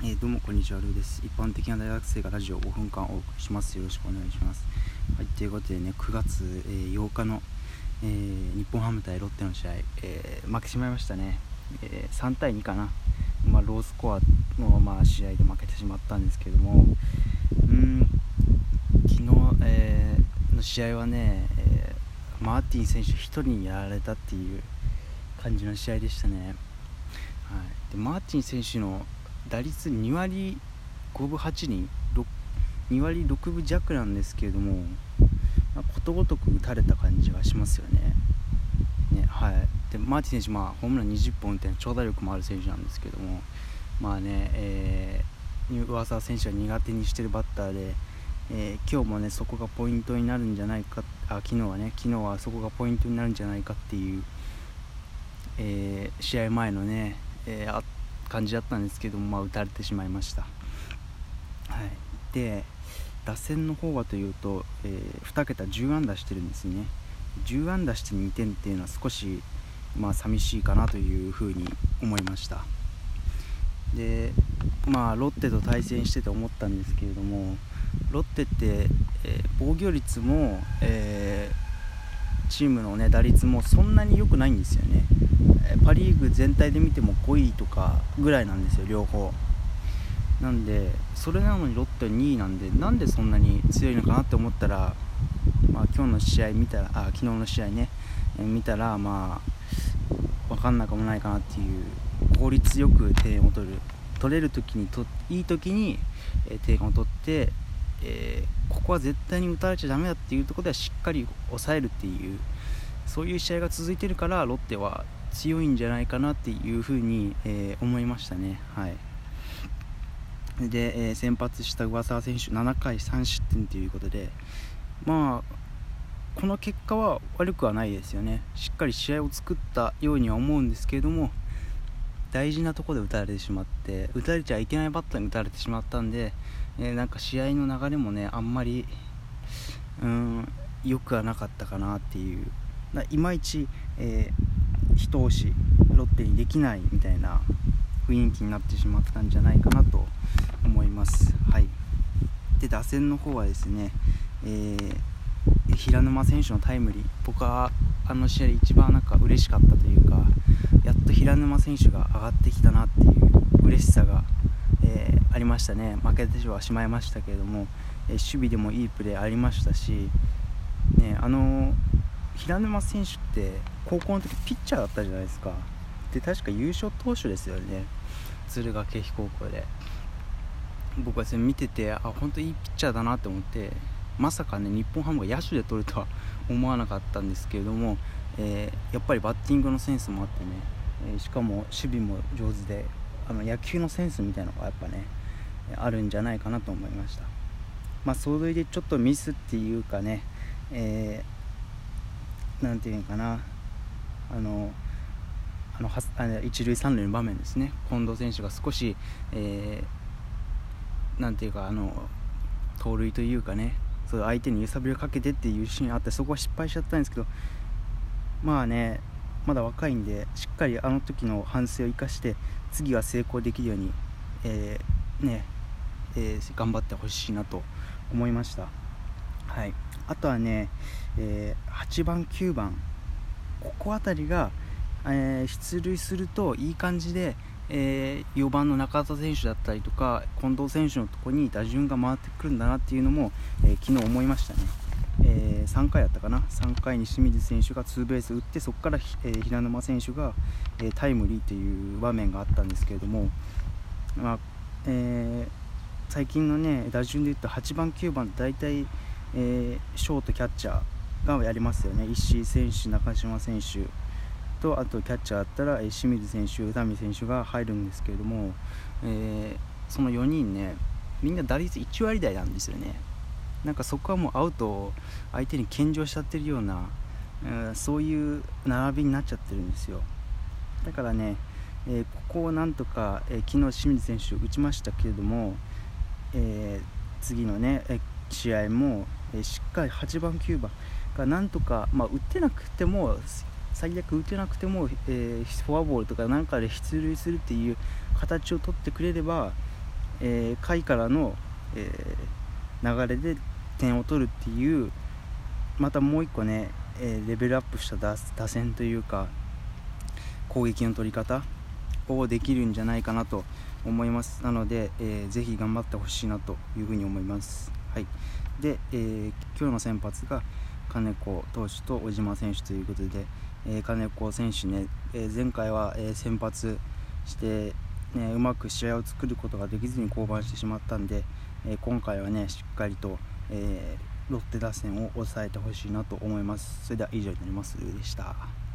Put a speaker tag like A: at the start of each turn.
A: えー、どうもこんにちはルーです。一般的な大学生がラジオ5分間お送りします。よろしくお願いします。はいということでね9月、えー、8日の、えー、日本ハム対ロッテの試合、え負けてしまいましたね、え3対2かな、まあ、ロースコアの、まあ、試合で負けてしまったんですけども。うん昨日、えの試合はね、えマーティン選手1人にやられたっていう感じの試合でしたね。はい、でマーティン選手の打率2割5分8厘2割6分弱なんですけれども、まあ、ことごとく打たれた感じがしますよね。ねはい、でマーティン選手、まあ、ホームラン20本打って長打力もある選手なんですけども、まあねえー、上沢選手は苦手にしてるバッターで、えー、今日もねそこがポイントになるんじゃないかあ昨日はね昨日はそこがポイントになるんじゃないかっていう、えー、試合前のねえー、感じだったんですけども、まあ、打たれてしまいました、はい、で打線の方はというと、えー、2桁10安打してるんですね。10安打して2点っていうのは少し、まあ、寂しいかなというふうに思いました。でまあロッテと対戦してて思ったんですけれどもロッテって、えー、防御率も、えー、チームの、ね、打率もそんなに良くないんですよね。パ・リーグ全体で見ても5位とかぐらいなんですよ両方。なんでそれなのにロッテ2位なんでなんでそんなに強いのかなって思ったら、まあ、今日の試合見たらあ昨日の試合ね、え、見たらまあ分かんなくもないかなっていう効率よく点を取る。取れる時にといい時に、えー、点を取って、えー、ここは絶対に打たれちゃだめだっていうところではしっかり抑えるっていうそういう試合が続いてるからロッテは強いんじゃないかなっていうふうに、えー、思いましたね。はいで、えー、先発した上沢選手7回3失点ということでまあこの結果は悪くはないですよねしっかり試合を作ったようには思うんですけれども大事なところで打たれてしまって打たれちゃいけないバッターに打たれてしまったんで、えー、なんか試合の流れもねあんまりうん良くはなかったかなっていう。いまいち、えー一押しロッテにできないみたいな雰囲気になってしまったんじゃないかなと思います。はい、で打線の方はですね、えー、平沼選手のタイムリー。僕はあの試合で一番なんか嬉しかったというかやっと平沼選手が上がってきたなっていう嬉しさが、えー、ありましたね。負けてはしまいましたけれども、えー、守備でもいいプレーありましたし、ね、あの平沼選手って高校の時ピッチャーだったじゃないですか。で確か優勝投手ですよね。敦賀気比高校で。僕はそれ見ててあ本当いいピッチャーだなって思ってまさかね日本ハムが野手で取るとは思わなかったんですけれども、えー、やっぱりバッティングのセンスもあってね、え、しかも守備も上手であの野球のセンスみたいなのがやっぱねあるんじゃないかなと思いました。まあそれでちょっとミスっていうかね、えー何て言うのかな。あのあのあの一塁三塁の場面ですね。近藤選手が少し、えー、なんていうかあの盗塁というかねそう相手に揺さぶりをかけてっていうシーンあってそこは失敗しちゃったんですけどまあねまだ若いんでしっかりあの時の反省を生かして次は成功できるように、えー、ねえー、頑張ってほしいなと思いました。はい。あとはね、えー、8番9番。ここ辺りが、え、出塁するといい感じで、え、4番の中田選手だったりとか近藤選手のところに打順が回ってくるんだなっていうのも、え昨日思いましたね、え3回だったかな？3回に清水選手がツーベース打ってそこから、え平沼選手が、えタイムリーという場面があったんですけれども、まあえ最近のね打順で言うと8番9番大体え、ショートキャッチャーがやりますよね。石井選手中島選手とあとキャッチャーだったら、え、清水選手宇佐美選手が入るんですけれども、え、その4人ねみんな打率1割台なんですよね。なんかそこはもうアウトを相手に献上しちゃってるような、えー、そういう並びになっちゃってるんですよ。だからね、えー、ここをなんとか、えー、昨日清水選手打ちましたけれども、え次のね、え試合もえしっかり8番9番がなんとか、まあ、打ってなくても最悪打てなくても、え、フォアボールとかなんかで出塁するっていう形を取ってくれれば、えー、下位からの、えー、流れで点を取るっていうまたもう一個ね、えレベルアップした打線というか攻撃の取り方をできるんじゃないかなと思います。なので、えー、ぜひ頑張ってほしいなというふうに思います、はい、で、えー、今日の先発が金子投手と小島選手ということで、えー、金子選手ね、えー、前回は、え、先発して、ね、うまく試合を作ることができずに降板してしまったんで、えー、今回はねしっかりと、えー、ロッテ打線を抑えてほしいなと思います。それでは以上になります。でした。